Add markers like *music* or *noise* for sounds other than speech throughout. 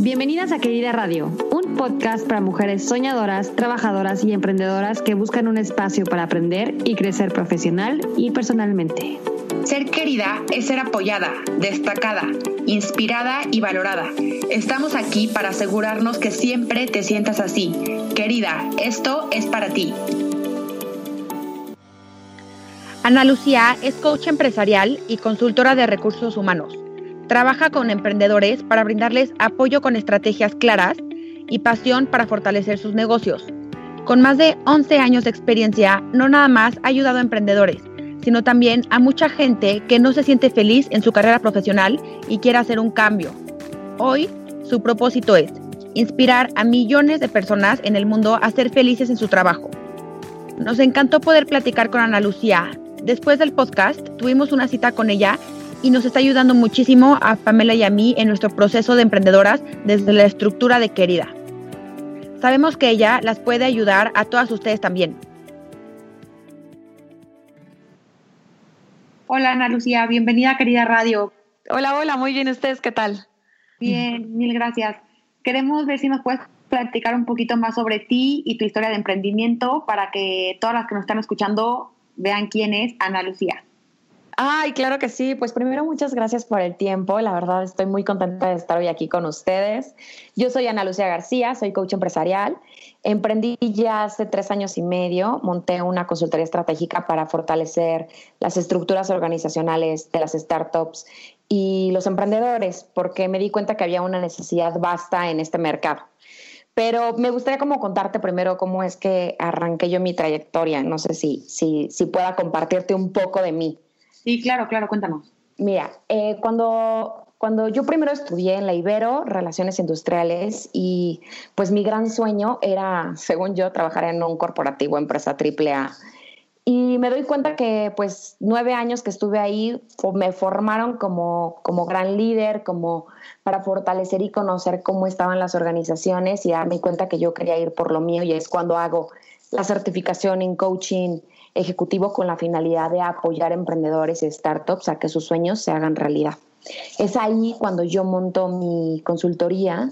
Bienvenidas a Querida Radio, un podcast para mujeres soñadoras, trabajadoras y emprendedoras que buscan un espacio para aprender y crecer profesional y personalmente. Ser querida es ser apoyada, destacada, inspirada y valorada. Estamos aquí para asegurarnos que siempre te sientas así. Querida, esto es para ti. Ana Lucía es coach empresarial y consultora de recursos humanos Trabaja con emprendedores para brindarles apoyo con estrategias claras y pasión para fortalecer sus negocios. Con más de 11 años de experiencia, no nada más ha ayudado a emprendedores, sino también a mucha gente que no se siente feliz en su carrera profesional y quiere hacer un cambio. Hoy, su propósito es inspirar a millones de personas en el mundo a ser felices en su trabajo. Nos encantó poder platicar con Ana Lucía. Después del podcast, tuvimos una cita con ella y nos está ayudando muchísimo a Pamela y a mí en nuestro proceso de emprendedoras desde la estructura de Querida. Sabemos que ella las puede ayudar a todas ustedes también. Hola Ana Lucía, bienvenida a Querida Radio. Hola, hola, muy bien, ¿ustedes qué tal? Bien, mil gracias. Queremos ver si nos puedes platicar un poquito más sobre ti y tu historia de emprendimiento para que todas las que nos están escuchando vean quién es Ana Lucía. Ay, claro que sí. Pues primero, muchas gracias por el tiempo. La verdad, estoy muy contenta de estar hoy aquí con ustedes. Yo soy Ana Lucía García, soy coach empresarial. Emprendí ya hace tres años y medio, monté una consultoría estratégica para fortalecer las estructuras organizacionales de las startups y los emprendedores, porque me di cuenta que había una necesidad vasta en este mercado. Pero me gustaría como contarte primero cómo es que arranqué yo mi trayectoria. No sé si, si, si pueda compartirte un poco de mí. Sí, claro, claro, cuéntanos. Mira, eh, cuando, cuando yo primero estudié en la Ibero, Relaciones Industriales, y pues mi gran sueño era, *laughs* según yo, trabajar en un corporativo, empresa AAA. Y me doy cuenta que pues nueve años que estuve ahí me formaron como, como gran líder, como para fortalecer y conocer cómo estaban las organizaciones y darme cuenta que yo quería ir por lo mío y es cuando hago la certificación en coaching ejecutivo con la finalidad de apoyar emprendedores y startups a que sus sueños se hagan realidad. Es ahí cuando yo monto mi consultoría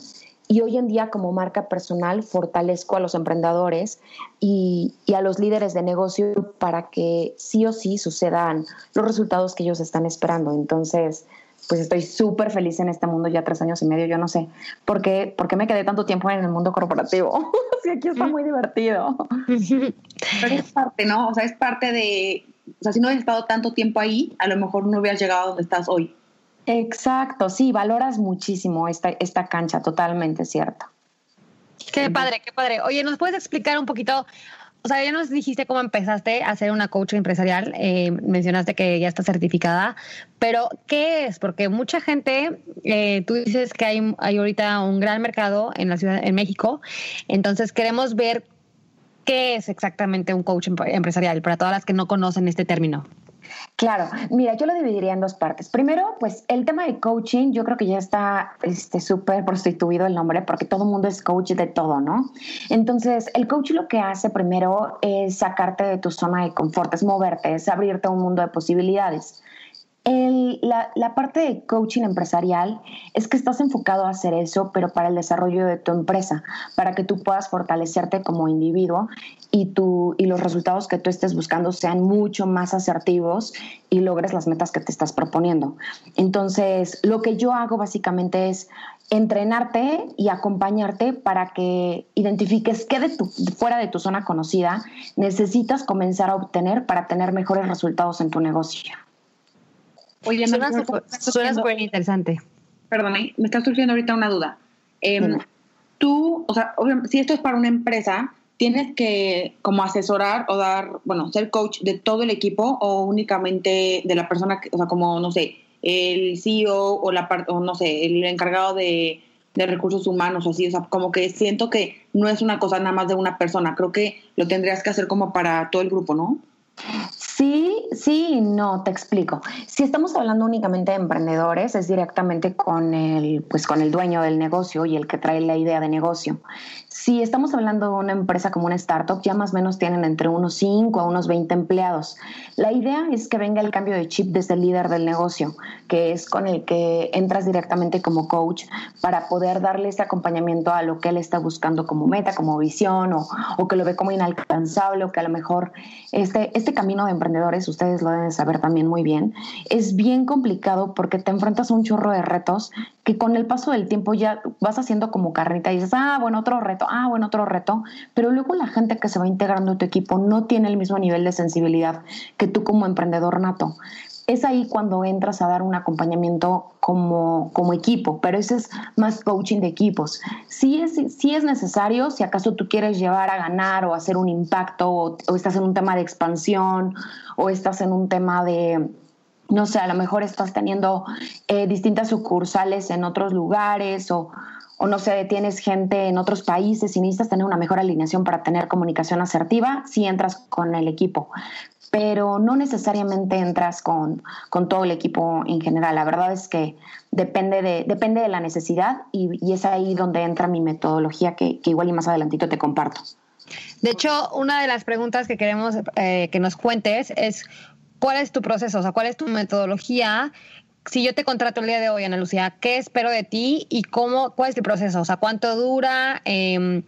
y hoy en día como marca personal fortalezco a los emprendedores y, y, a los líderes de negocio para que sí o sí sucedan los resultados que ellos están esperando. Entonces, pues estoy súper feliz en este mundo ya tres años y medio. Yo no sé por qué, por qué me quedé tanto tiempo en el mundo corporativo. *laughs* sí, aquí está muy divertido. Pero es parte, ¿no? O sea, es parte de, o sea, si no hubieras estado tanto tiempo ahí, a lo mejor no hubieras llegado a donde estás hoy. Exacto, sí, valoras muchísimo esta, esta cancha, totalmente cierto. Qué padre, qué padre. Oye, ¿nos puedes explicar un poquito? O sea, ya nos dijiste cómo empezaste a ser una coach empresarial, eh, mencionaste que ya está certificada, pero ¿qué es? Porque mucha gente, eh, tú dices que hay, hay ahorita un gran mercado en la ciudad, en México, entonces queremos ver qué es exactamente un coach empresarial para todas las que no conocen este término. Claro, mira, yo lo dividiría en dos partes. Primero, pues el tema de coaching, yo creo que ya está este, súper prostituido el nombre porque todo el mundo es coach de todo, ¿no? Entonces, el coach lo que hace primero es sacarte de tu zona de confort, es moverte, es abrirte a un mundo de posibilidades. La, la, parte de coaching empresarial es que estás enfocado a hacer eso, pero para el desarrollo de tu empresa, para que tú puedas fortalecerte como individuo y, tu, y los resultados que tú estés buscando sean mucho más asertivos y logres las metas que te estás proponiendo. Entonces, lo que yo hago básicamente es entrenarte y acompañarte para que identifiques qué de tu, fuera de tu zona conocida necesitas comenzar a obtener para tener mejores resultados en tu negocio. Oye, suena súper interesante. Perdóname, me está surgiendo ahorita una duda. Em, tú, o sea, si esto es para una empresa, ¿tienes que como asesorar o dar, bueno, ser coach de todo el equipo o únicamente de la persona, que, o sea, como, no sé, el CEO o la o no sé, el encargado de, de recursos humanos o así, o sea, como que siento que no es una cosa nada más de una persona, creo que lo tendrías que hacer como para todo el grupo, ¿no? Sí, sí, no, te explico. Si estamos hablando únicamente de emprendedores, es directamente con el, pues con el dueño del negocio y el que trae la idea de negocio. Si estamos hablando de una empresa como una startup, ya más o menos tienen entre unos 5 a unos 20 empleados. La idea es que venga el cambio de chip desde el líder del negocio, que es con el que entras directamente como coach para poder darle ese acompañamiento a lo que él está buscando como meta, como visión, o, o que lo ve como inalcanzable, o que a lo mejor este, este camino de emprendedores, ustedes lo deben saber también muy bien, es bien complicado porque te enfrentas a un chorro de retos que con el paso del tiempo ya vas haciendo como carnita y dices, ah, bueno, otro reto, ah, bueno, otro reto, pero luego la gente que se va integrando a tu equipo no tiene el mismo nivel de sensibilidad que tú como emprendedor nato. Es ahí cuando entras a dar un acompañamiento como, como equipo, pero ese es más coaching de equipos. Sí es, sí es necesario, si acaso tú quieres llevar a ganar o hacer un impacto, o, o estás en un tema de expansión, o estás en un tema de, no sé, a lo mejor estás teniendo eh, distintas sucursales en otros lugares o, o no sé, tienes gente en otros países y necesitas tener una mejor alineación para tener comunicación asertiva, sí entras con el equipo, pero no necesariamente entras con, con todo el equipo en general. La verdad es que depende de, depende de la necesidad y, y es ahí donde entra mi metodología que, que, igual y más adelantito te comparto. De hecho, una de las preguntas que queremos eh, que nos cuentes es cuál es tu proceso, o sea, cuál es tu metodología si yo te contrato el día de hoy, Ana Lucía, ¿qué espero de ti y cómo, cuál es el proceso? O sea, ¿cuánto dura? Eh,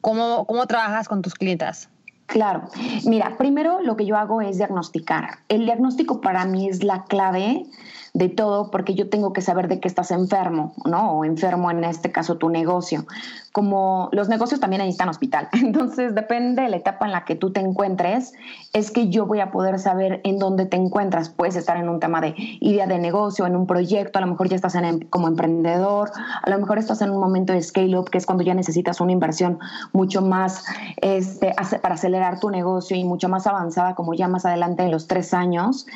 ¿cómo, ¿Cómo trabajas con tus clientas? Claro. Mira, primero lo que yo hago es diagnosticar. El diagnóstico para mí es la clave de todo porque yo tengo que saber de qué estás enfermo, ¿no? O enfermo en este caso tu negocio. Como los negocios también necesitan hospital. *laughs* Entonces, depende de la etapa en la que tú te encuentres, es que yo voy a poder saber en dónde te encuentras. Puedes estar en un tema de idea de negocio, en un proyecto, a lo mejor ya estás en, como emprendedor, a lo mejor estás en un momento de scale up, que es cuando ya necesitas una inversión mucho más este, para acelerar tu negocio y mucho más avanzada, como ya más adelante en los tres años.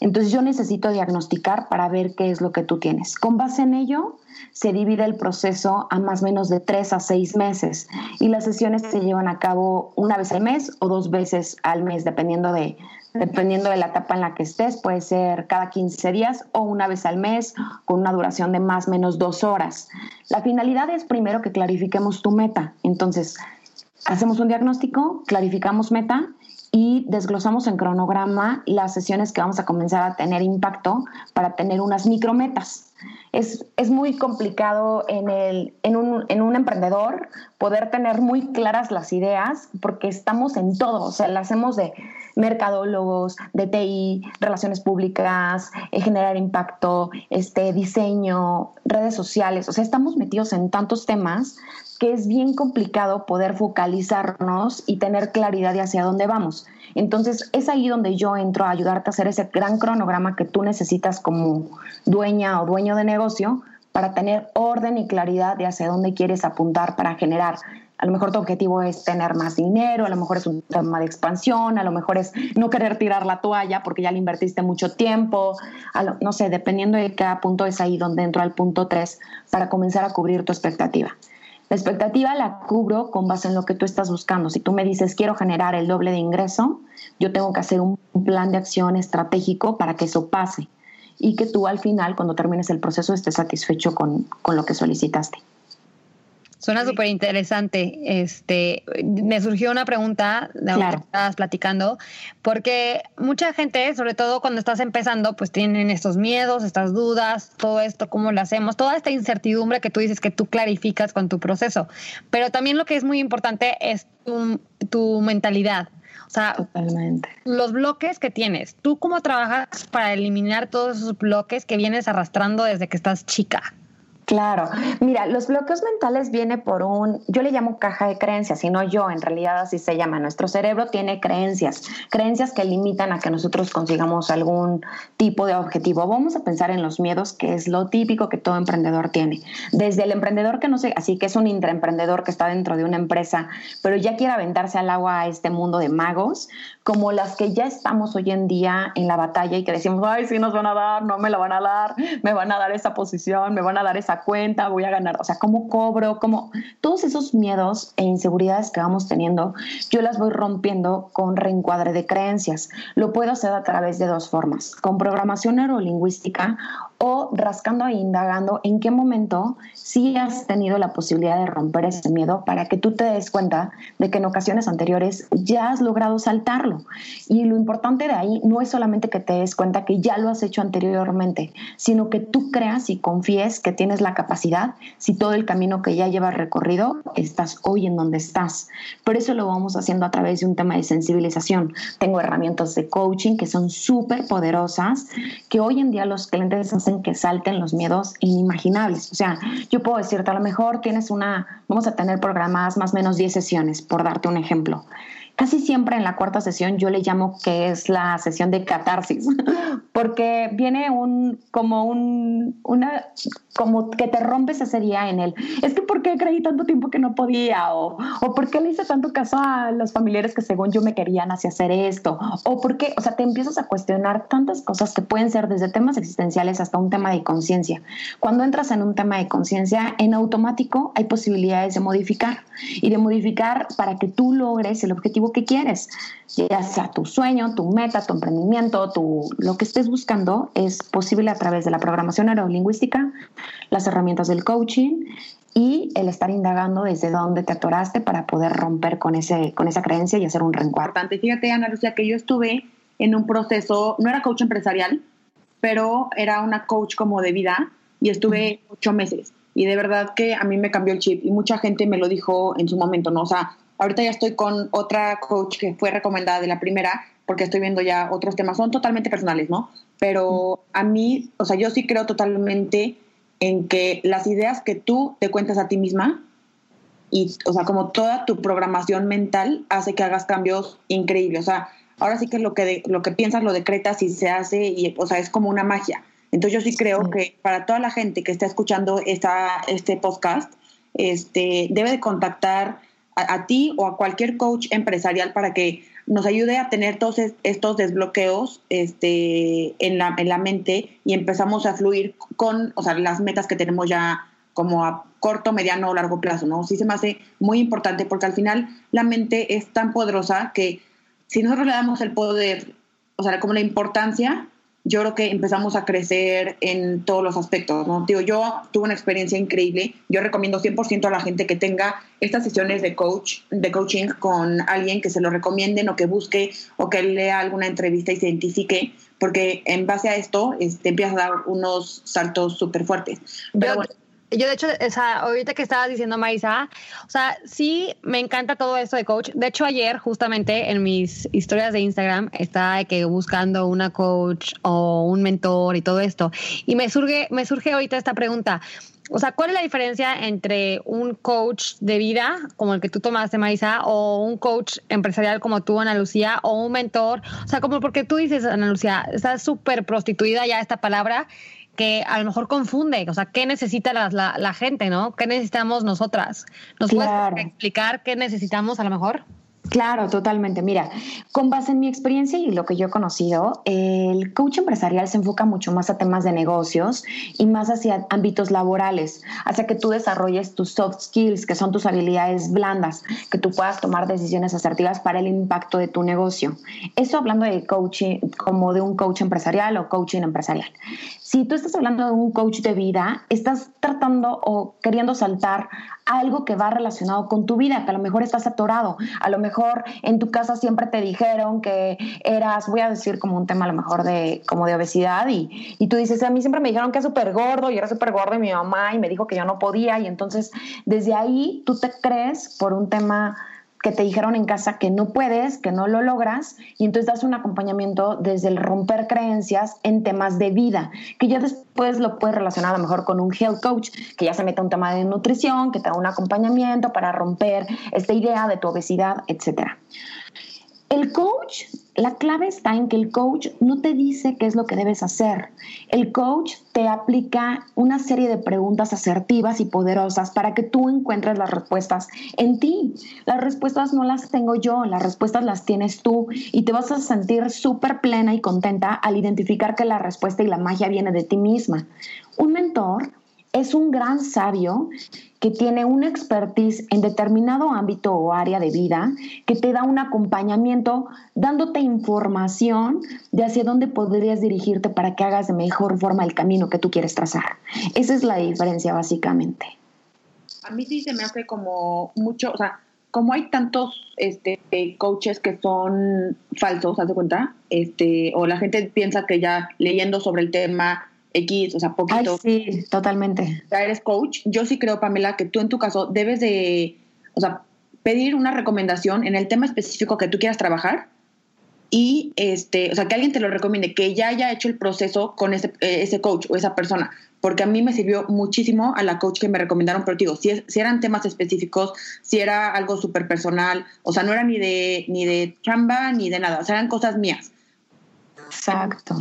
Entonces yo necesito diagnosticar para ver qué es lo que tú tienes. Con base en ello, se divide el proceso a más o menos de tres a seis meses y las sesiones se llevan a cabo una vez al mes o dos veces al mes, dependiendo de, dependiendo de la etapa en la que estés. Puede ser cada 15 días o una vez al mes con una duración de más o menos dos horas. La finalidad es primero que clarifiquemos tu meta. Entonces, hacemos un diagnóstico, clarificamos meta y desglosamos en cronograma las sesiones que vamos a comenzar a tener impacto para tener unas micrometas. Es, es muy complicado en, el, en, un, en un emprendedor poder tener muy claras las ideas porque estamos en todo, o sea, la hacemos de mercadólogos, de TI, relaciones públicas, eh, generar impacto, este, diseño, redes sociales, o sea, estamos metidos en tantos temas que es bien complicado poder focalizarnos y tener claridad de hacia dónde vamos. Entonces, es ahí donde yo entro a ayudarte a hacer ese gran cronograma que tú necesitas como dueña o dueño de negocio para tener orden y claridad de hacia dónde quieres apuntar para generar. A lo mejor tu objetivo es tener más dinero, a lo mejor es un tema de expansión, a lo mejor es no querer tirar la toalla porque ya le invertiste mucho tiempo, no sé, dependiendo de cada punto es ahí donde entro al punto 3 para comenzar a cubrir tu expectativa. La expectativa la cubro con base en lo que tú estás buscando. Si tú me dices, quiero generar el doble de ingreso, yo tengo que hacer un plan de acción estratégico para que eso pase y que tú al final, cuando termines el proceso, estés satisfecho con, con lo que solicitaste. Suena súper interesante. Este, me surgió una pregunta de lo que estabas platicando, porque mucha gente, sobre todo cuando estás empezando, pues tienen estos miedos, estas dudas, todo esto, cómo lo hacemos, toda esta incertidumbre que tú dices que tú clarificas con tu proceso. Pero también lo que es muy importante es tu, tu mentalidad. O sea, Totalmente. los bloques que tienes, ¿tú cómo trabajas para eliminar todos esos bloques que vienes arrastrando desde que estás chica? Claro, mira, los bloqueos mentales viene por un, yo le llamo caja de creencias, y no yo, en realidad así se llama. Nuestro cerebro tiene creencias, creencias que limitan a que nosotros consigamos algún tipo de objetivo. Vamos a pensar en los miedos, que es lo típico que todo emprendedor tiene. Desde el emprendedor que no sé, así que es un intraemprendedor que está dentro de una empresa, pero ya quiere aventarse al agua a este mundo de magos, como las que ya estamos hoy en día en la batalla y que decimos, ay, sí nos van a dar, no me la van a dar, me van a dar esa posición, me van a dar esa cuenta, voy a ganar, o sea, cómo cobro, cómo todos esos miedos e inseguridades que vamos teniendo, yo las voy rompiendo con reencuadre de creencias. Lo puedo hacer a través de dos formas, con programación neurolingüística o rascando e indagando en qué momento sí has tenido la posibilidad de romper ese miedo para que tú te des cuenta de que en ocasiones anteriores ya has logrado saltarlo. Y lo importante de ahí no es solamente que te des cuenta que ya lo has hecho anteriormente, sino que tú creas y confíes que tienes la capacidad si todo el camino que ya llevas recorrido estás hoy en donde estás. Por eso lo vamos haciendo a través de un tema de sensibilización. Tengo herramientas de coaching que son súper poderosas, que hoy en día los clientes hacen que salten los miedos inimaginables. O sea, yo puedo decirte, a lo mejor tienes una, vamos a tener programadas más o menos 10 sesiones, por darte un ejemplo. Casi siempre en la cuarta sesión yo le llamo que es la sesión de catarsis, *laughs* porque viene un como un una como que te rompes ese día en él. Es que ¿por qué creí tanto tiempo que no podía? O, o ¿por qué le hice tanto caso a los familiares que según yo me querían hacia hacer esto? O ¿por qué? O sea, te empiezas a cuestionar tantas cosas que pueden ser desde temas existenciales hasta un tema de conciencia. Cuando entras en un tema de conciencia, en automático hay posibilidades de modificar y de modificar para que tú logres el objetivo que quieres, ya sea tu sueño, tu meta, tu emprendimiento, tu, lo que estés buscando es posible a través de la programación neurolingüística, las herramientas del coaching y el estar indagando desde dónde te atoraste para poder romper con, ese, con esa creencia y hacer un reencuadro. Fíjate, Ana Lucía, que yo estuve en un proceso, no era coach empresarial, pero era una coach como de vida y estuve ocho meses. Y de verdad que a mí me cambió el chip y mucha gente me lo dijo en su momento, ¿no? O sea, ahorita ya estoy con otra coach que fue recomendada de la primera porque estoy viendo ya otros temas, son totalmente personales, ¿no? Pero a mí, o sea, yo sí creo totalmente en que las ideas que tú te cuentas a ti misma y, o sea, como toda tu programación mental hace que hagas cambios increíbles. O sea, ahora sí que lo que, lo que piensas lo decretas y se hace, y, o sea, es como una magia. Entonces yo sí creo que para toda la gente que está escuchando esta, este podcast, este, debe de contactar a, ti o a cualquier coach empresarial para que nos ayude a tener todos estos desbloqueos este, en, la, en la mente y empezamos a fluir con o sea, las metas que tenemos ya como a corto, mediano o largo plazo, ¿no? Sí se me hace muy importante porque al final la mente es tan poderosa que si nosotros le damos el poder, o sea, como la importancia, yo creo que empezamos a crecer en todos los aspectos, ¿no? Digo, yo tuve una experiencia increíble. Yo recomiendo 100% a la gente que tenga estas sesiones de coach, de coaching con alguien que se lo recomienden o que busque o que lea alguna entrevista y se identifique, porque en base a esto este, empieza a dar unos saltos súper fuertes. Pero bueno, yo, de hecho, esa, ahorita que estabas diciendo, Maisa, o sea, sí me encanta todo esto de coach. De hecho, ayer, justamente en mis historias de Instagram, estaba que buscando una coach o un mentor y todo esto. Y me surge, me surge ahorita esta pregunta. O sea, ¿cuál es la diferencia entre un coach de vida, como el que tú tomaste, Marisa, o un coach empresarial como tú, Ana Lucía, o un mentor? O sea, como porque tú dices, Ana Lucía, está súper prostituida ya esta palabra que a lo mejor confunde, o sea, ¿qué necesita la, la, gente, no? ¿Qué necesitamos nosotras? ¿Nos puedes explicar qué necesitamos a lo mejor? Claro, totalmente. Mira, con base en mi experiencia y lo que yo he conocido, el coach empresarial se enfoca mucho más a temas de negocios y más hacia ámbitos laborales, hacia que tú desarrolles tus soft skills, que son tus habilidades blandas, que tú puedas tomar decisiones asertivas para el impacto de tu negocio. Eso hablando de coaching, como de un coach empresarial o coaching empresarial. Si tú estás hablando de un coach de vida, estás tratando o queriendo saltar algo que va relacionado con tu vida, que a lo mejor estás atorado, a lo mejor en tu casa siempre te dijeron que eras, voy a decir como un tema a lo mejor de como de obesidad y, y tú dices, a mí siempre me dijeron que era súper gordo y era súper gordo y mi mamá y me dijo que yo no podía y entonces desde ahí tú te crees por un tema que te dijeron en casa que no puedes, que no lo logras, y entonces das un acompañamiento desde el romper creencias en temas de vida, que ya después lo puedes relacionar a lo mejor con un health coach, que ya se mete un tema de nutrición, que te da un acompañamiento para romper esta idea de tu obesidad, etcétera. El coach, la clave está en que el coach no te dice qué es lo que debes hacer. El coach te aplica una serie de preguntas asertivas y poderosas para que tú encuentres las respuestas en ti. Las respuestas no las tengo yo, las respuestas las tienes tú y te vas a sentir súper plena y contenta al identificar que la respuesta y la magia viene de ti misma. Un mentor es un gran sabio que tiene una expertise en determinado ámbito o área de vida, que te da un acompañamiento dándote información de hacia dónde podrías dirigirte para que hagas de mejor forma el camino que tú quieres trazar. Esa es la diferencia básicamente. A mí sí se me hace como mucho, o sea, como hay tantos este, coaches que son falsos, ¿haz de cuenta? Este, o la gente piensa que ya leyendo sobre el tema X, o sea, poquito. sí, totalmente. Ya eres coach. Yo sí creo, Pamela, que tú en tu caso debes de, o sea, pedir una recomendación en el tema específico que tú quieras trabajar y, este, o sea, que alguien te lo recomiende, que ya haya hecho el proceso con ese, eh, ese coach o esa persona. Porque a mí me sirvió muchísimo a la coach que me recomendaron, pero digo, si, si eran temas específicos, si era algo súper personal, o sea, no era ni de, ni de chamba ni de nada, o sea, eran cosas mías. Exacto.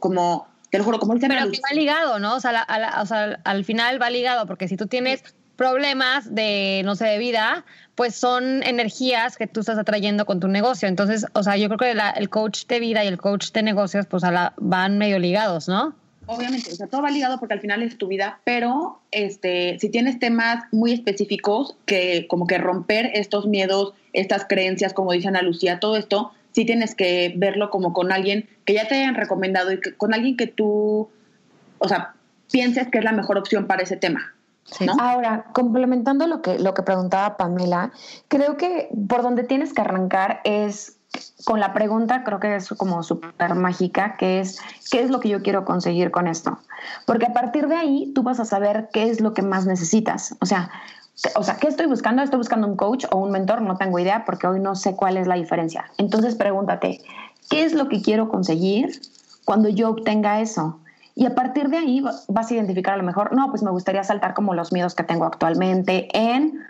como te lo juro, como Pero que va ligado, ¿no? O sea, o sea, al final va ligado, porque si tú tienes problemas de, no sé, de vida, pues son energías que tú estás atrayendo con tu negocio. Entonces, o sea, yo creo que el coach de vida y el coach de negocios, pues a la, van medio ligados, ¿no? Obviamente, o sea, todo va ligado porque al final es tu vida, pero este, si tienes temas muy específicos que como que romper estos miedos, estas creencias, como dice Ana Lucía, todo esto, sí tienes que verlo como con alguien que ya te hayan recomendado y con alguien que tú, o sea, pienses que es la mejor opción para ese tema. Ahora, complementando lo que, lo que preguntaba Pamela, creo que por donde tienes que arrancar es con la pregunta, creo que es como súper mágica, que es, ¿qué es lo que yo quiero conseguir con esto? Porque a partir de ahí tú vas a saber qué es lo que más necesitas. O sea, o sea, ¿qué estoy buscando? ¿Estoy buscando un coach o un mentor? No tengo idea porque hoy no sé cuál es la diferencia. Entonces pregúntate, ¿qué es lo que quiero conseguir cuando yo obtenga eso? Y a partir de ahí vas a identificar a lo mejor, no, pues me gustaría saltar como los miedos que tengo actualmente en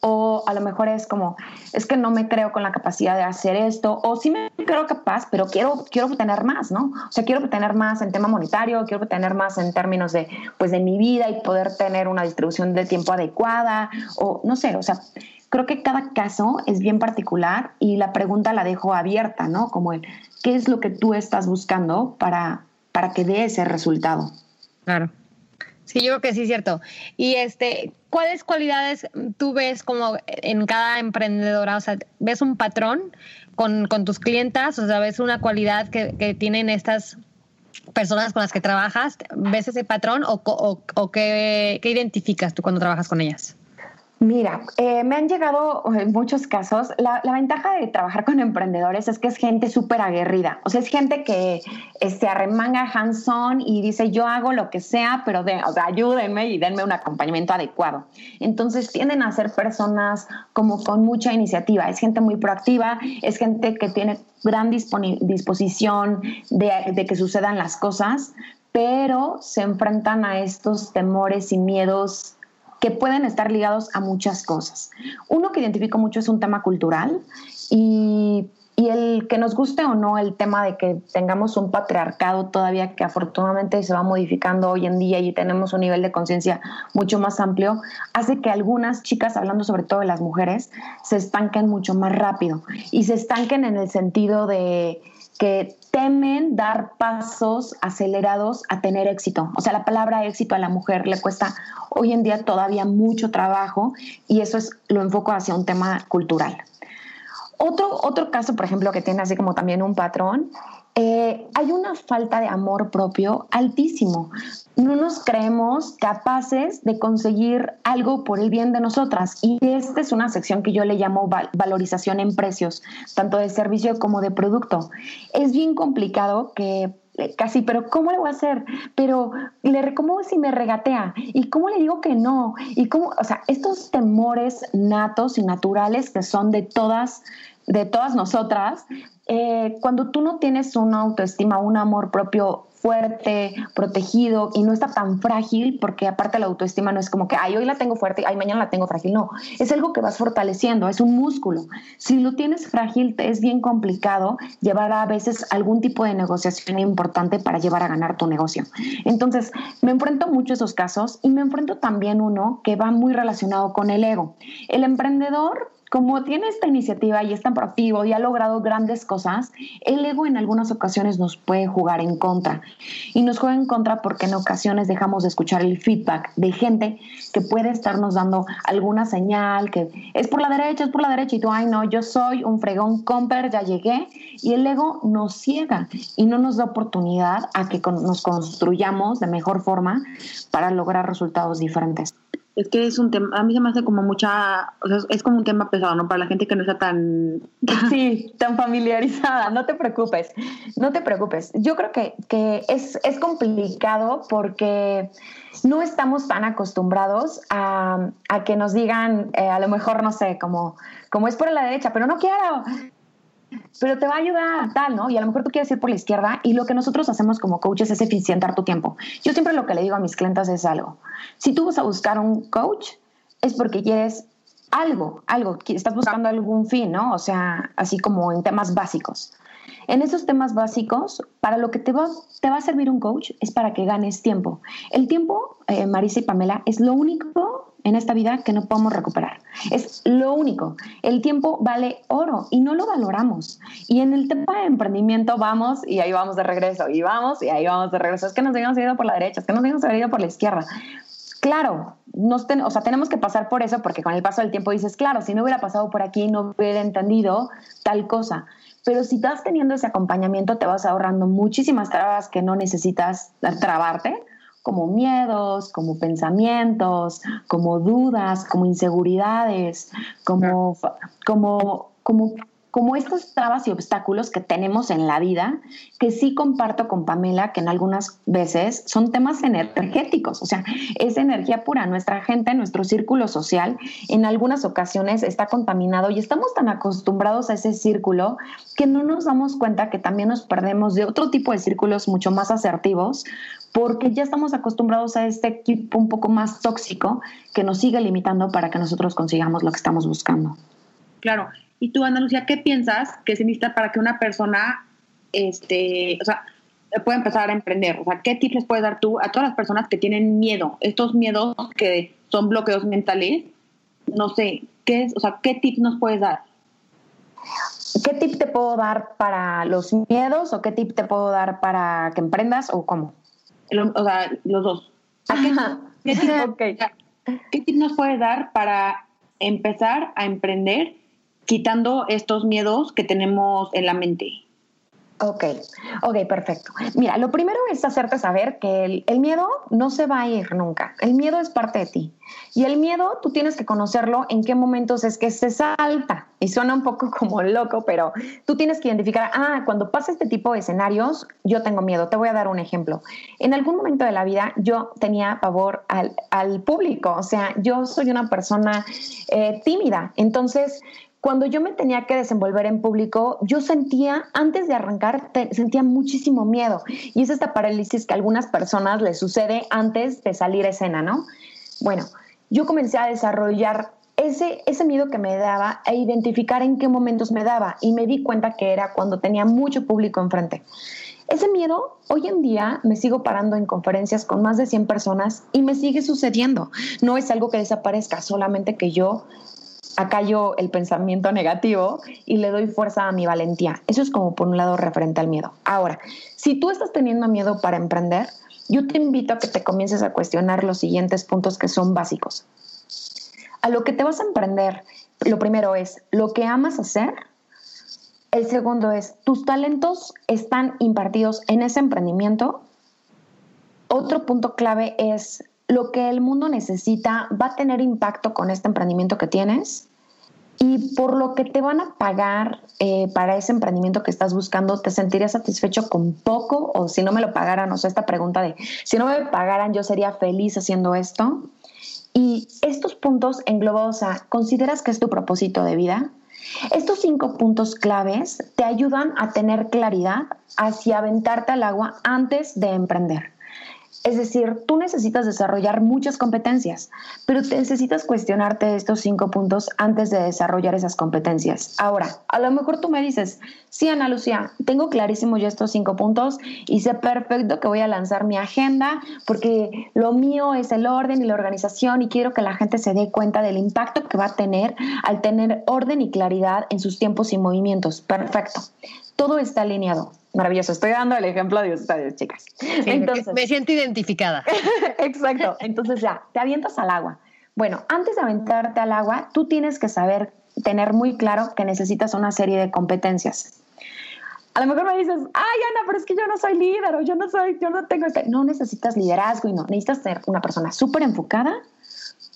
o a lo mejor es como, es que no me creo con la capacidad de hacer esto, o sí me creo capaz, pero quiero, quiero obtener más, ¿no? O sea, quiero obtener más en tema monetario, quiero obtener más en términos de, pues, de mi vida y poder tener una distribución de tiempo adecuada, o no sé, o sea, creo que cada caso es bien particular y la pregunta la dejo abierta, ¿no? Como el, ¿qué es lo que tú estás buscando para, para que dé ese resultado? Claro. Sí, yo creo que sí es cierto. Y este, ¿cuáles cualidades tú ves como en cada emprendedora? O sea, ¿ves un patrón con, tus clientas? O sea, ¿ves una cualidad que, tienen estas personas con las que trabajas? ¿Ves ese patrón o, o, qué, qué identificas tú cuando trabajas con ellas? Mira, eh, me han llegado en muchos casos, la, ventaja de trabajar con emprendedores es que es gente súper aguerrida, o sea, es gente que se este, arremanga hands-on y dice yo hago lo que sea, pero de, ayúdenme y denme un acompañamiento adecuado. Entonces tienden a ser personas como con mucha iniciativa, es gente muy proactiva, es gente que tiene gran disposición de que sucedan las cosas, pero se enfrentan a estos temores y miedos que pueden estar ligados a muchas cosas. Uno que identifico mucho es un tema cultural y, el que nos guste o no el tema de que tengamos un patriarcado todavía que afortunadamente se va modificando hoy en día y tenemos un nivel de conciencia mucho más amplio, hace que algunas chicas, hablando sobre todo de las mujeres, se estanquen mucho más rápido y se estanquen en el sentido de que temen dar pasos acelerados a tener éxito. O sea, la palabra éxito a la mujer le cuesta hoy en día todavía mucho trabajo y eso es lo enfoco hacia un tema cultural. Otro, otro caso, por ejemplo, que tiene así como también un patrón, eh, hay una falta de amor propio altísimo. No nos creemos capaces de conseguir algo por el bien de nosotras. Y esta es una sección que yo le llamo valorización en precios, tanto de servicio como de producto. Es bien complicado que eh, casi, pero ¿cómo le voy a hacer? Pero le cómo si me regatea y cómo le digo que no y cómo, o sea, estos temores natos y naturales que son de todas de todas nosotras, eh, cuando tú no tienes una autoestima, un amor propio fuerte, protegido y no está tan frágil, porque aparte la autoestima no es como que, ay, hoy la tengo fuerte, ay, mañana la tengo frágil. No, es algo que vas fortaleciendo, es un músculo. Si lo tienes frágil, es bien complicado llevar a veces algún tipo de negociación importante para llevar a ganar tu negocio. Entonces, me enfrento mucho a esos casos y me enfrento también uno que va muy relacionado con el ego. El emprendedor como tiene esta iniciativa y es tan proactivo y ha logrado grandes cosas, el ego en algunas ocasiones nos puede jugar en contra. Y nos juega en contra porque en ocasiones dejamos de escuchar el feedback de gente que puede estarnos dando alguna señal, que es por la derecha, es por la derecha, y tú, ay no, yo soy un fregón comper, ya llegué. Y el ego nos ciega y no nos da oportunidad a que nos construyamos de mejor forma para lograr resultados diferentes. Es que es un tema, a mí se me hace como mucha, o sea, es como un tema pesado, ¿no? Para la gente que no está tan... *laughs* Sí, tan familiarizada, no te preocupes, no te preocupes. Yo creo que, que es, es complicado porque no estamos tan acostumbrados a, a que nos digan, eh, a lo mejor, no sé, como, como es por la derecha, pero no quiero, pero te va a ayudar, tal, ¿no? Y a lo mejor tú quieres ir por la izquierda y lo que nosotros hacemos como coaches es eficientar tu tiempo. Yo siempre lo que le digo a mis clientes es algo. Si tú vas a buscar un coach, es porque quieres algo, algo, estás buscando algún fin, ¿no? O sea, así como en temas básicos. En esos temas básicos, para lo que te va, te va a servir un coach es para que ganes tiempo. El tiempo, eh, Marisa y Pamela, es lo único en esta vida que no podemos recuperar. Es lo único. El tiempo vale oro y no lo valoramos. Y en el tema de emprendimiento vamos y ahí vamos de regreso, y vamos y ahí vamos de regreso. Es que nos habíamos ido por la derecha, es que nos habíamos ido por la izquierda. Claro, nos o sea, tenemos que pasar por eso porque con el paso del tiempo dices, claro, si no hubiera pasado por aquí no hubiera entendido tal cosa. Pero si estás teniendo ese acompañamiento, te vas ahorrando muchísimas trabas que no necesitas trabarte como miedos, como pensamientos, como dudas, como inseguridades, como, como, como como estas trabas y obstáculos que tenemos en la vida, que sí comparto con Pamela, que en algunas veces son temas energéticos, o sea, es energía pura. Nuestra gente, nuestro círculo social, en algunas ocasiones está contaminado y estamos tan acostumbrados a ese círculo que no nos damos cuenta que también nos perdemos de otro tipo de círculos mucho más asertivos, porque ya estamos acostumbrados a este equipo un poco más tóxico que nos sigue limitando para que nosotros consigamos lo que estamos buscando. Claro, y tú, Ana Lucía, ¿qué piensas que se necesita para que una persona, este, o sea, pueda empezar a emprender? O sea, ¿qué tips les puedes dar tú a todas las personas que tienen miedo? Estos miedos que son bloqueos mentales, no sé, ¿qué es, o sea, qué tips nos puedes dar? ¿Qué tip te puedo dar para los miedos o qué tip te puedo dar para que emprendas o cómo? o sea, los dos. ¿Qué, *laughs* ¿Qué tip nos puedes dar para empezar a emprender quitando estos miedos que tenemos en la mente. Ok, ok, perfecto. Mira, lo primero es hacerte saber que el, miedo no se va a ir nunca. El miedo es parte de ti. Y el miedo tú tienes que conocerlo en qué momentos es que se salta. Y suena un poco *laughs* como loco, pero tú tienes que identificar, ah, cuando pasa este tipo de escenarios, yo tengo miedo. Te voy a dar un ejemplo. En algún momento de la vida yo tenía pavor al, público. O sea, yo soy una persona eh, tímida. Entonces, cuando yo me tenía que desenvolver en público, yo sentía, antes de arrancar, sentía muchísimo miedo. Y es esta parálisis que a algunas personas les sucede antes de salir a escena, ¿no? Bueno, yo comencé a desarrollar ese, ese miedo que me daba e identificar en qué momentos me daba. Y me di cuenta que era cuando tenía mucho público enfrente. Ese miedo, hoy en día me sigo parando en conferencias con más de 100 personas y me sigue sucediendo. No es algo que desaparezca, solamente que yo acallo el pensamiento negativo y le doy fuerza a mi valentía. Eso es como por un lado referente al miedo. Ahora, si tú estás teniendo miedo para emprender, yo te invito a que te comiences a cuestionar los siguientes puntos que son básicos. A lo que te vas a emprender, lo primero es lo que amas hacer. El segundo es, ¿tus talentos están impartidos en ese emprendimiento? Otro punto clave es, lo que el mundo necesita va a tener impacto con este emprendimiento que tienes y por lo que te van a pagar eh, para ese emprendimiento que estás buscando, ¿te sentirías satisfecho con poco? O si no me lo pagaran, o sea, esta pregunta de, si no me pagaran, yo sería feliz haciendo esto. Y estos puntos englobados a, ¿consideras que es tu propósito de vida? Estos cinco puntos claves te ayudan a tener claridad hacia aventarte al agua antes de emprender. Es decir, tú necesitas desarrollar muchas competencias, pero necesitas cuestionarte estos cinco puntos antes de desarrollar esas competencias. Ahora, a lo mejor tú me dices, sí, Ana Lucía, tengo clarísimo ya estos cinco puntos y sé perfecto que voy a lanzar mi agenda porque lo mío es el orden y la organización y quiero que la gente se dé cuenta del impacto que va a tener al tener orden y claridad en sus tiempos y movimientos. Perfecto. Todo está alineado Maravilloso, estoy dando el ejemplo de ustedes, chicas. Entonces, me siento identificada. *laughs* Exacto. Entonces ya, te avientas al agua. Bueno, antes de aventarte al agua, tú tienes que saber, tener muy claro que necesitas una serie de competencias. A lo mejor me dices, ay Ana, pero es que yo no soy líder o yo no soy, yo no tengo este. No necesitas liderazgo y no, necesitas ser una persona súper enfocada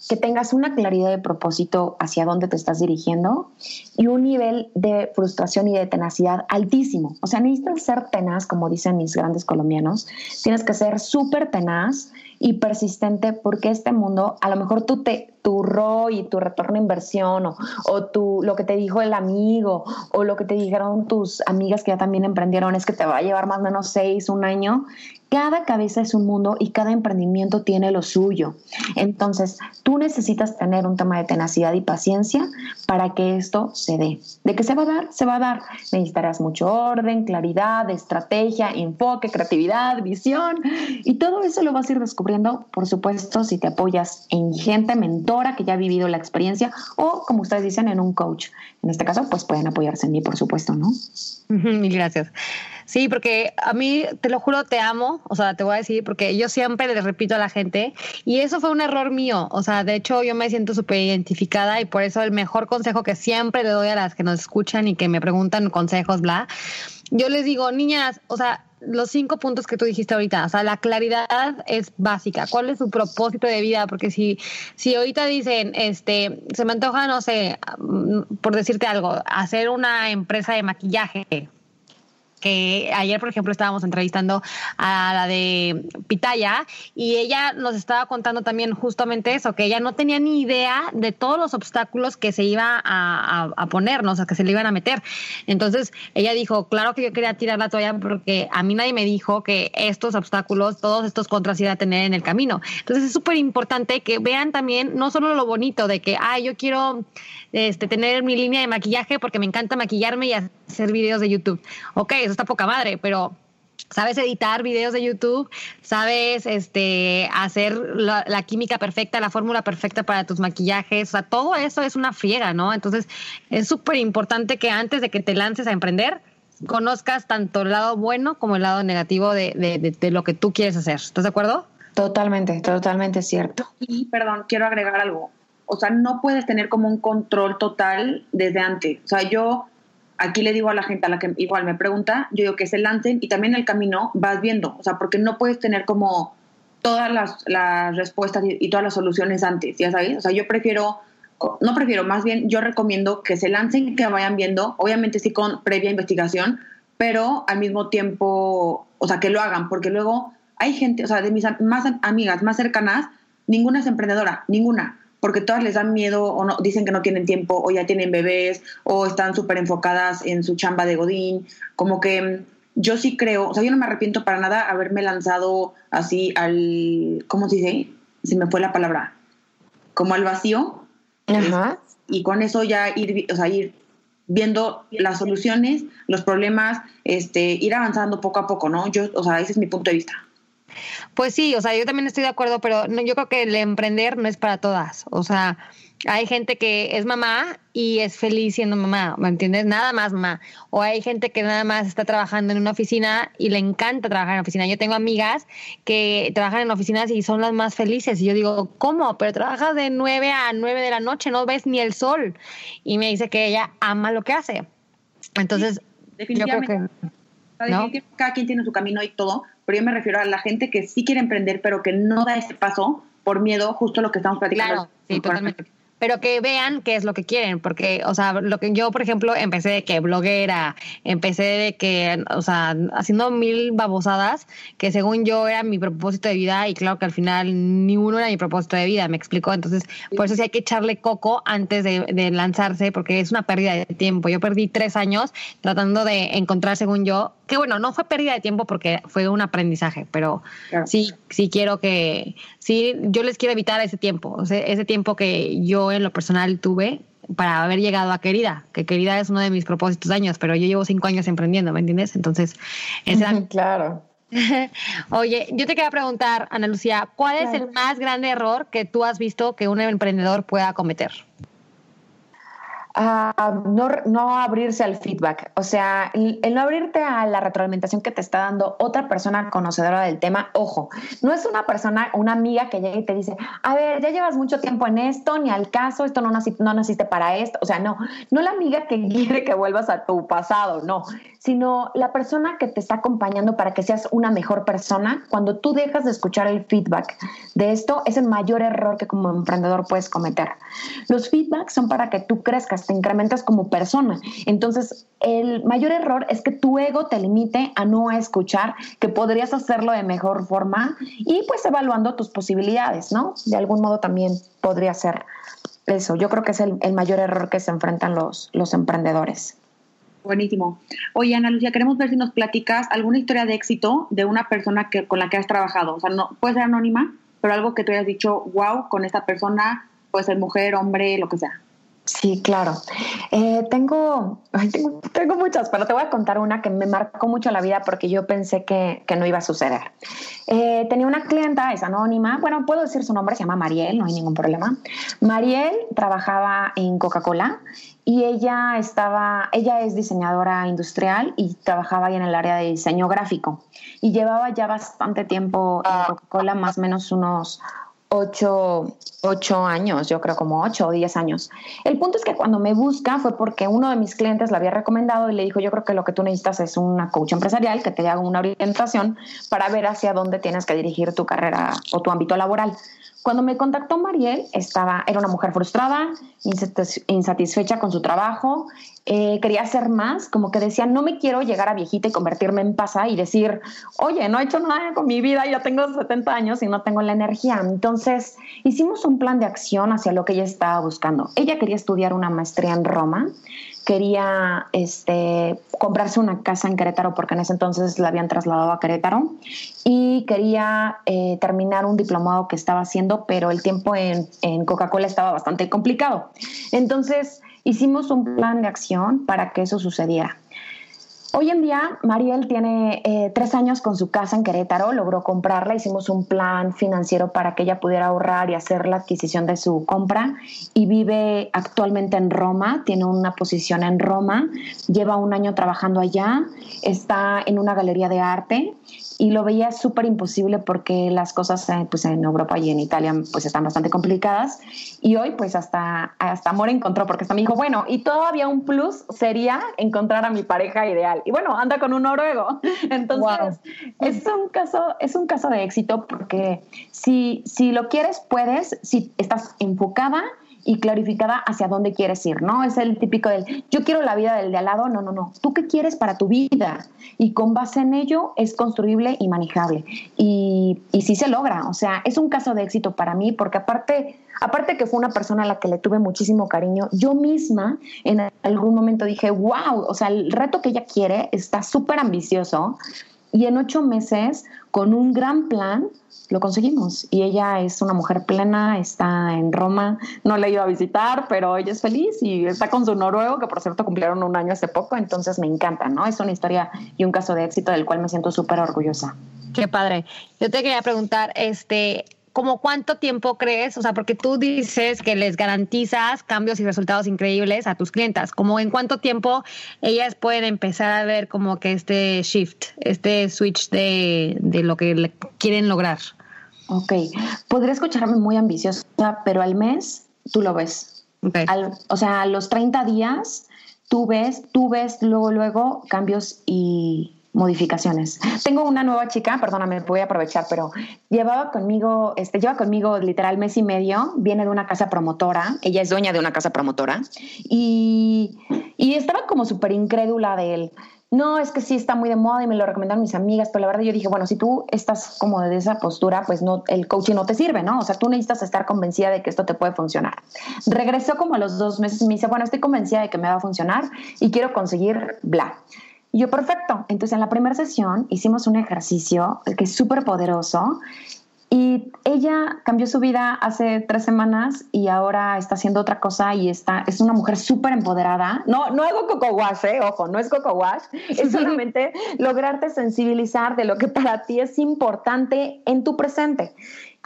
que tengas una claridad de propósito hacia dónde te estás dirigiendo y un nivel de frustración y de tenacidad altísimo. O sea, necesitas ser tenaz, como dicen mis grandes colombianos. Tienes que ser súper tenaz y persistente porque este mundo, a lo mejor tú te, tu ROI tu retorno de inversión o, o tu, lo que te dijo el amigo o lo que te dijeron tus amigas que ya también emprendieron es que te va a llevar más o menos seis, un año cada cabeza es un mundo y cada emprendimiento tiene lo suyo. Entonces, tú necesitas tener un tema de tenacidad y paciencia para que esto se dé. ¿De qué se va a dar? Se va a dar. Necesitarás mucho orden, claridad, estrategia, enfoque, creatividad, visión y todo eso lo vas a ir descubriendo, por supuesto, si te apoyas en gente mentora que ya ha vivido la experiencia o, como ustedes dicen, en un coach. En este caso, pues pueden apoyarse en mí, por supuesto, ¿no? Mil gracias. Sí, porque a mí, te lo juro, te amo, o sea, te voy a decir, porque yo siempre le repito a la gente, y eso fue un error mío, o sea, de hecho yo me siento súper identificada y por eso el mejor consejo que siempre le doy a las que nos escuchan y que me preguntan consejos, bla, yo les digo, niñas, o sea, los cinco puntos que tú dijiste ahorita, o sea, la claridad es básica. ¿Cuál es su propósito de vida? Porque si, si ahorita dicen, este, se me antoja, no sé, por decirte algo, hacer una empresa de maquillaje, que ayer, por ejemplo, estábamos entrevistando a la de Pitaya y ella nos estaba contando también justamente eso, que ella no tenía ni idea de todos los obstáculos que se iba a, a, ponernos, o sea, que se le iban a meter. Entonces, ella dijo, claro que yo quería tirar la toalla porque a mí nadie me dijo que estos obstáculos, todos estos contras iba a tener en el camino. Entonces, es súper importante que vean también no solo lo bonito de que, ay, yo quiero este, tener mi línea de maquillaje porque me encanta maquillarme y hacer videos de YouTube. Ok, eso está poca madre, pero sabes editar videos de YouTube, sabes este, hacer la, química perfecta, la fórmula perfecta para tus maquillajes, o sea, todo eso es una friega, ¿no? Entonces, es súper importante que antes de que te lances a emprender, conozcas tanto el lado bueno como el lado negativo de, de, de lo que tú quieres hacer. ¿Estás de acuerdo? Totalmente, totalmente cierto. Y, perdón, quiero agregar algo. O sea, no puedes tener como un control total desde antes. O sea, yo aquí le digo a la gente a la que igual me pregunta, yo digo que se lancen y también el camino vas viendo, o sea, porque no puedes tener como todas las, las respuestas y, todas las soluciones antes, ya sabes, o sea, yo prefiero, no prefiero, más bien yo recomiendo que se lancen, que vayan viendo, obviamente sí con previa investigación, pero al mismo tiempo, o sea, que lo hagan, porque luego hay gente, o sea, de mis más amigas más cercanas, ninguna es emprendedora, ninguna porque todas les dan miedo o no, dicen que no tienen tiempo o ya tienen bebés o están súper enfocadas en su chamba de Godín. Como que mm, yo sí creo, o sea, yo no me arrepiento para nada haberme lanzado así al, ¿cómo se dice? Se me fue la palabra, como al vacío. Ajá. Y con eso ya ir, o sea, ir viendo las soluciones, los problemas, este, ir avanzando poco a poco, ¿no? Yo, o sea, ese es mi punto de vista. Pues sí, o sea, yo también estoy de acuerdo, pero yo creo que el emprender no es para todas. O sea, hay gente que es mamá y es feliz siendo mamá, ¿me entiendes? Nada más mamá. O hay gente que nada más está trabajando en una oficina y le encanta trabajar en oficina. Yo tengo amigas que trabajan en oficinas y son las más felices. Y yo digo, ¿cómo? Pero trabajas de 9 a 9 de la noche, no ves ni el sol. Y me dice que ella ama lo que hace. Entonces, yo creo que... Cada quien tiene su camino y todo, pero yo me refiero a la gente que sí quiere emprender, pero que no da ese paso por miedo, justo lo que estamos platicando. Claro, sí, totalmente. Pero que vean qué es lo que quieren, porque, o sea, lo que yo, por ejemplo, empecé de que bloguera, empecé de que, o sea, haciendo mil babosadas, que según yo era mi propósito de vida y claro que al final ni uno era mi propósito de vida, me explicó. Entonces, por eso sí hay que echarle coco antes de, de lanzarse, porque es una pérdida de tiempo. Yo perdí tres años tratando de encontrar, según yo, que bueno, no fue pérdida de tiempo porque fue un aprendizaje, pero sí, sí quiero que, sí, yo les quiero evitar ese tiempo, o sea, ese tiempo que yo en lo personal tuve para haber llegado a Querida, que Querida es uno de mis propósitos de años, pero yo llevo cinco años emprendiendo, ¿me entiendes? Entonces, *laughs* claro. *laughs* Oye, yo te quería preguntar, Ana Lucía, ¿cuál es el más grande error que tú has visto que un emprendedor pueda cometer? No, no, abrirse al feedback. O sea, el, no abrirte a la retroalimentación que te está dando otra persona conocedora del tema. Ojo, no es una persona, una amiga que llega y te dice, a ver, ya llevas mucho tiempo en esto, ni al caso, esto no, no naciste para esto. O sea, no, no la amiga que *laughs* quiere que vuelvas a tu pasado, no, sino la persona que te está acompañando para que seas una mejor persona. Cuando tú dejas de escuchar el feedback de esto, es el mayor error que como emprendedor puedes cometer. Los feedbacks son para que tú crezcas te incrementas como persona. Entonces, el mayor error es que tu ego te limite a no escuchar, que podrías hacerlo de mejor forma y pues evaluando tus posibilidades, ¿no? De algún modo también podría ser eso. Yo creo que es el, mayor error que se enfrentan los, los emprendedores. Buenísimo. Oye, Ana Lucia, queremos ver si nos platicas alguna historia de éxito de una persona que, con la que has trabajado. O sea, no puede ser anónima, pero algo que tú hayas dicho, wow, con esta persona, puede ser mujer, hombre, lo que sea. Sí, claro. Eh, *laughs* tengo, tengo, muchas, pero te voy a contar una que me marcó mucho la vida porque yo pensé que, no iba a suceder. Eh, tenía una clienta, es anónima, bueno, puedo decir su nombre, se llama Mariel, no hay ningún problema. Mariel trabajaba en Coca-Cola y ella estaba, ella es diseñadora industrial y trabajaba ahí en el área de diseño gráfico y llevaba ya bastante tiempo en Coca-Cola, más o menos unos ocho, ocho, años, yo creo como ocho o diez años. El punto es que cuando me busca fue porque uno de mis clientes la había recomendado y le dijo, yo creo que lo que tú necesitas es una coach empresarial que te haga una orientación para ver hacia dónde tienes que dirigir tu carrera o tu ámbito laboral. Cuando me contactó Mariel, estaba, era una mujer frustrada, insatisfecha con su trabajo, eh, quería hacer más, como que decía, no me quiero llegar a viejita y convertirme en pasa y decir, oye, no he hecho nada con mi vida, ya tengo 70 años y no tengo la energía. Entonces, hicimos un plan de acción hacia lo que ella estaba buscando. Ella quería estudiar una maestría en Roma quería este, comprarse una casa en Querétaro porque en ese entonces la habían trasladado a Querétaro y quería eh, terminar un diplomado que estaba haciendo, pero el tiempo en, en Coca-Cola estaba bastante complicado. Entonces hicimos un plan de acción para que eso sucediera. Hoy en día, Mariel tiene eh, tres años con su casa en Querétaro, logró comprarla, hicimos un plan financiero para que ella pudiera ahorrar y hacer la adquisición de su compra y vive actualmente en Roma, tiene una posición en Roma, lleva un año trabajando allá, está en una galería de arte y lo veía súper imposible porque las cosas eh, pues en Europa y en Italia pues están bastante complicadas y hoy pues hasta, hasta amor encontró porque hasta me dijo, bueno, y todavía un plus sería encontrar a mi pareja ideal. Y bueno, anda con un noruego. *laughs* Entonces, es, un caso, es un caso de éxito porque si, si lo quieres, puedes, si estás enfocada y clarificada hacia dónde quieres ir, ¿no? Es el típico del, yo quiero la vida del de al lado, no, no, no, tú qué quieres para tu vida y con base en ello es construible y manejable. Y, y sí se logra, o sea, es un caso de éxito para mí porque aparte, aparte que fue una persona a la que le tuve muchísimo cariño, yo misma en algún momento dije, wow, o sea, el reto que ella quiere está súper ambicioso y en ocho meses, con un gran plan, lo conseguimos. Y ella es una mujer plena, está en Roma, no la ido a visitar, pero ella es feliz y está con su noruego, que por cierto cumplieron un año hace poco, entonces me encanta, ¿no? Es una historia y un caso de éxito del cual me siento súper orgullosa. Qué padre. Yo te quería preguntar, este, ¿Cómo cuánto tiempo crees? O sea, porque tú dices que les garantizas cambios y resultados increíbles a tus clientas. ¿Cómo en cuánto tiempo ellas pueden empezar a ver como que este shift, este switch de, de lo que quieren lograr? Ok, podría escucharme muy ambiciosa, pero al mes tú lo ves. o sea, a los 30 días tú ves, tú ves luego, luego cambios y, modificaciones. Tengo una nueva chica, perdóname, voy a aprovechar, pero llevaba conmigo, este, lleva conmigo literal mes y medio, viene de una casa promotora, ella es dueña de una casa promotora, y, y estaba como súper incrédula de él no, es que sí está muy de moda y me lo recomendaron mis amigas, pero la verdad yo dije, bueno, si tú estás como de esa postura, pues no, el coaching no te sirve, ¿no? O sea, tú necesitas estar convencida de que esto te puede funcionar. Regresó como a los dos meses y me dice, bueno, estoy convencida de que me va a funcionar y quiero conseguir bla. Y yo, perfecto. Entonces, en la primera sesión hicimos un ejercicio que es súper poderoso y ella cambió su vida hace tres semanas y ahora está haciendo otra cosa y está, es una mujer súper empoderada. No, no hago coco wash, ¿eh? ojo, no es coco wash. Es *laughs* solamente lograrte sensibilizar de lo que para ti es importante en tu presente.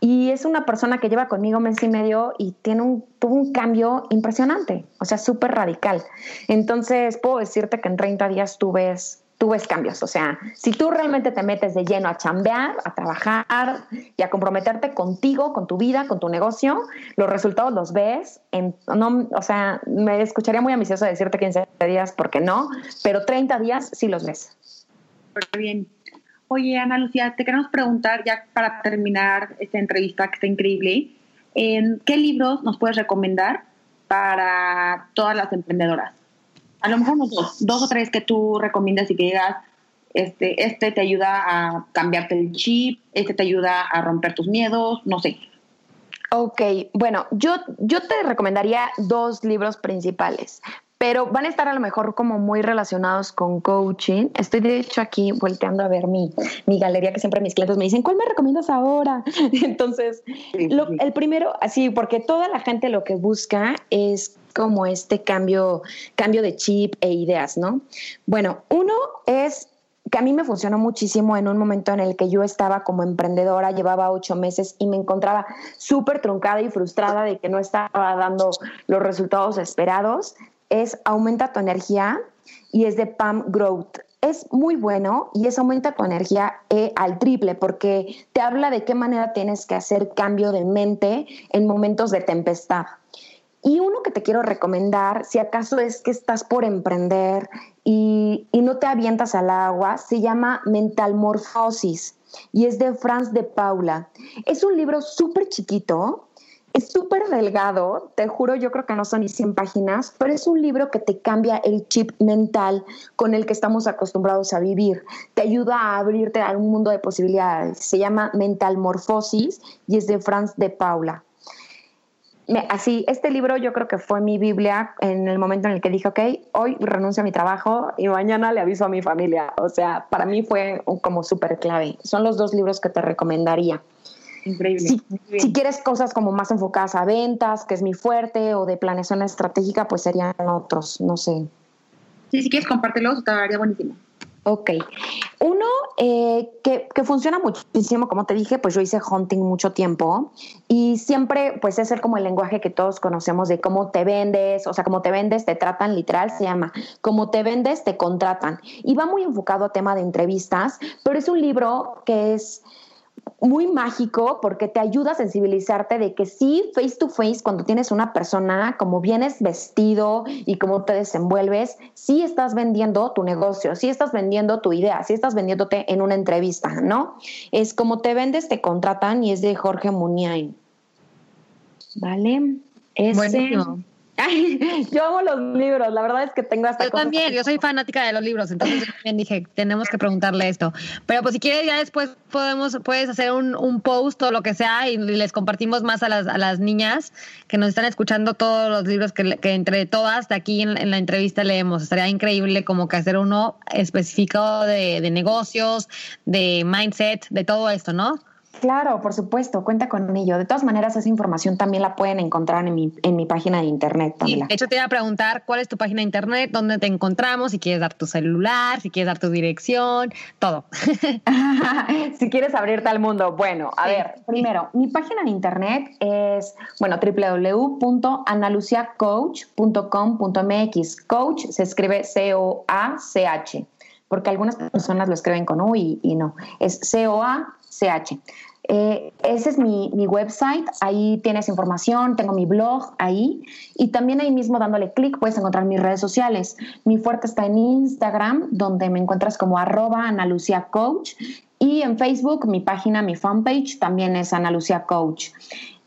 Y es una persona que lleva conmigo mes y medio y tiene un, tuvo un cambio impresionante, o sea, súper radical. Entonces, puedo decirte que en 30 días tú ves cambios. O sea, si tú realmente te metes de lleno a chambear, a trabajar y a comprometerte contigo, con tu vida, con tu negocio, los resultados los ves. No, o sea, me escucharía muy ambicioso decirte 15 días porque no, pero 30 días sí los ves. Muy bien. Oye, Ana Lucía, te queremos preguntar ya para terminar esta entrevista que está increíble, ¿qué libros nos puedes recomendar para todas las emprendedoras? a lo mejor dos, dos o tres que tú recomiendas y que digas, este, este te ayuda a cambiarte el chip, este te ayuda a romper tus miedos, no sé. Ok, bueno, yo, yo te recomendaría dos libros principales, pero van a estar a lo mejor como muy relacionados con coaching. Estoy de hecho aquí volteando a ver mi, mi galería que siempre mis clientes me dicen, ¿cuál me recomiendas ahora? *laughs* Entonces, el primero, así, porque toda la gente lo que busca es como este cambio, cambio de chip e ideas, ¿no? Bueno, uno es que a mí me funcionó muchísimo en un momento en el que yo estaba como emprendedora, llevaba ocho meses y me encontraba súper truncada y frustrada de que no estaba dando los resultados esperados, es Aumenta tu energía y es de Pam Growth. Es muy bueno y es aumenta tu energía eh, al triple porque te habla de qué manera tienes que hacer cambio de mente en momentos de tempestad. Y uno que te quiero recomendar, si acaso es que estás por emprender y, no te avientas al agua, se llama Mentalmorfosis y es de Franz de Paula. Es un libro súper chiquito, es súper delgado, te juro, yo creo que no son ni 100 páginas, pero es un libro que te cambia el chip mental con el que estamos acostumbrados a vivir. Te ayuda a abrirte a un mundo de posibilidades. Se llama Mentalmorfosis y es de Franz de Paula así, este libro yo creo que fue mi Biblia en el momento en el que dije, ok, hoy renuncio a mi trabajo y mañana le aviso a mi familia. O sea, para mí fue como súper clave. Son los dos libros que te recomendaría. Increíble. Si, quieres cosas como más enfocadas a ventas, que es mi fuerte, o de planeación estratégica, pues serían otros, no sé. Sí, si quieres compártelos, te daría buenísimo. Ok. Uno eh, que, que, funciona muchísimo, como te dije, pues yo hice hunting mucho tiempo y siempre pues es el, como el lenguaje que todos conocemos de cómo te vendes, o sea, cómo te vendes, te tratan, literal se llama, cómo te vendes, te contratan. Y va muy enfocado a tema de entrevistas, pero es un libro que es muy mágico porque te ayuda a sensibilizarte de que sí, face to face, cuando tienes una persona, como vienes vestido y cómo te desenvuelves, sí estás vendiendo tu negocio, sí estás vendiendo tu idea, sí estás vendiéndote en una entrevista, ¿no? Es como te vendes, te contratan y es de Jorge Muniain. ¿Vale? Ese, yo amo los libros, la verdad es que tengo hasta... Yo también, yo soy fanática de los libros, entonces también dije, tenemos que preguntarle esto. Pero pues si quieres ya después podemos, puedes hacer un, un post o lo que sea y les compartimos más a las, a las niñas que nos están escuchando todos los libros que, que entre todas de aquí en, la entrevista leemos. Estaría increíble como que hacer uno específico de, de negocios, de mindset, de todo esto, ¿no? Claro, por supuesto, cuenta con ello. De todas maneras, esa información también la pueden encontrar en mi, en mi página de internet. de hecho, te iba a preguntar cuál es tu página de internet, dónde te encontramos, si quieres dar tu celular, si quieres dar tu dirección, todo. *laughs* *laughs* si quieres abrirte al mundo. Bueno, a ver, primero, mi página de internet es, bueno, www.analuciacoach.com.mx. Coach se escribe C-O-A-C-H porque algunas personas lo escriben con U y, y no, es C-O-A-C-H. Eh, ese es mi, mi, website, ahí tienes información, tengo mi blog ahí y también ahí mismo dándole clic puedes encontrar mis redes sociales. Mi fuerte está en Instagram, donde me encuentras como arroba Ana Lucía Coach y en Facebook mi página, mi fanpage también es Ana Lucía Coach.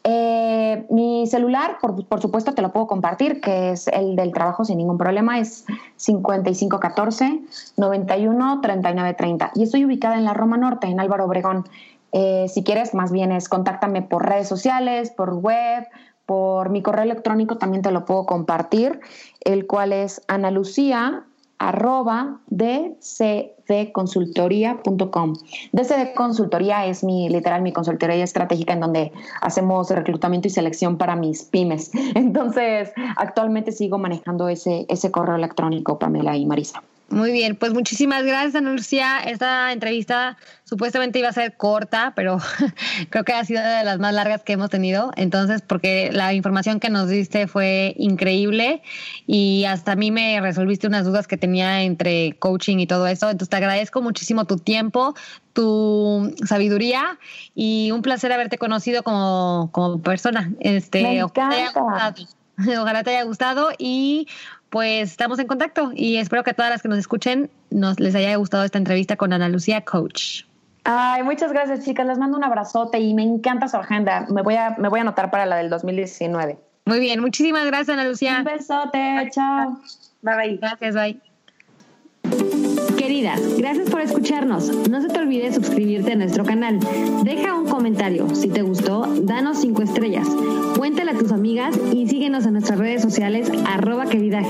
Eh, mi celular, por, por, supuesto, te lo puedo compartir, que es el del trabajo sin ningún problema, es 5514 91 3930 y estoy ubicada en la Roma Norte, en Álvaro Obregón. Eh, si quieres, más bien es contáctame por redes sociales, por web, por mi correo electrónico también te lo puedo compartir, el cual es analucía arroba dcdconsultoría.com. DCD Consultoría es mi, literal, mi consultoría estratégica en donde hacemos reclutamiento y selección para mis pymes. *laughs* Entonces, actualmente sigo manejando ese, ese correo electrónico, Pamela y Marisa. Muy bien, pues muchísimas gracias, Ana Lucía. Esta entrevista supuestamente iba a ser corta, pero *laughs* creo que ha sido de las más largas que hemos tenido. Entonces, porque la información que nos diste fue increíble y hasta a mí me resolviste unas dudas que tenía entre coaching y todo eso. Entonces, te agradezco muchísimo tu tiempo, tu sabiduría y un placer haberte conocido como, como persona. Este, me encanta. *laughs* Ojalá te haya gustado y pues estamos en contacto y espero que a todas las que nos escuchen nos les haya gustado esta entrevista con Ana Lucía Coach. Ay, muchas gracias, chicas. Les mando un abrazote y me encanta su agenda. Me voy a, me voy a anotar para la del 2019. Muy bien, muchísimas gracias, Ana Lucía. Un besote, chao. Bye bye. Gracias, bye. Queridas, gracias por escucharnos. No se te olvide suscribirte a nuestro canal. Deja un comentario. Si te gustó, danos cinco estrellas. Cuéntale a tus amigas y síguenos en nuestras redes sociales arroba querida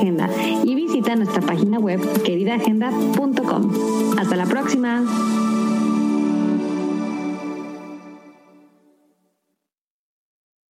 y visita nuestra página web queridaagenda.com. Hasta la próxima.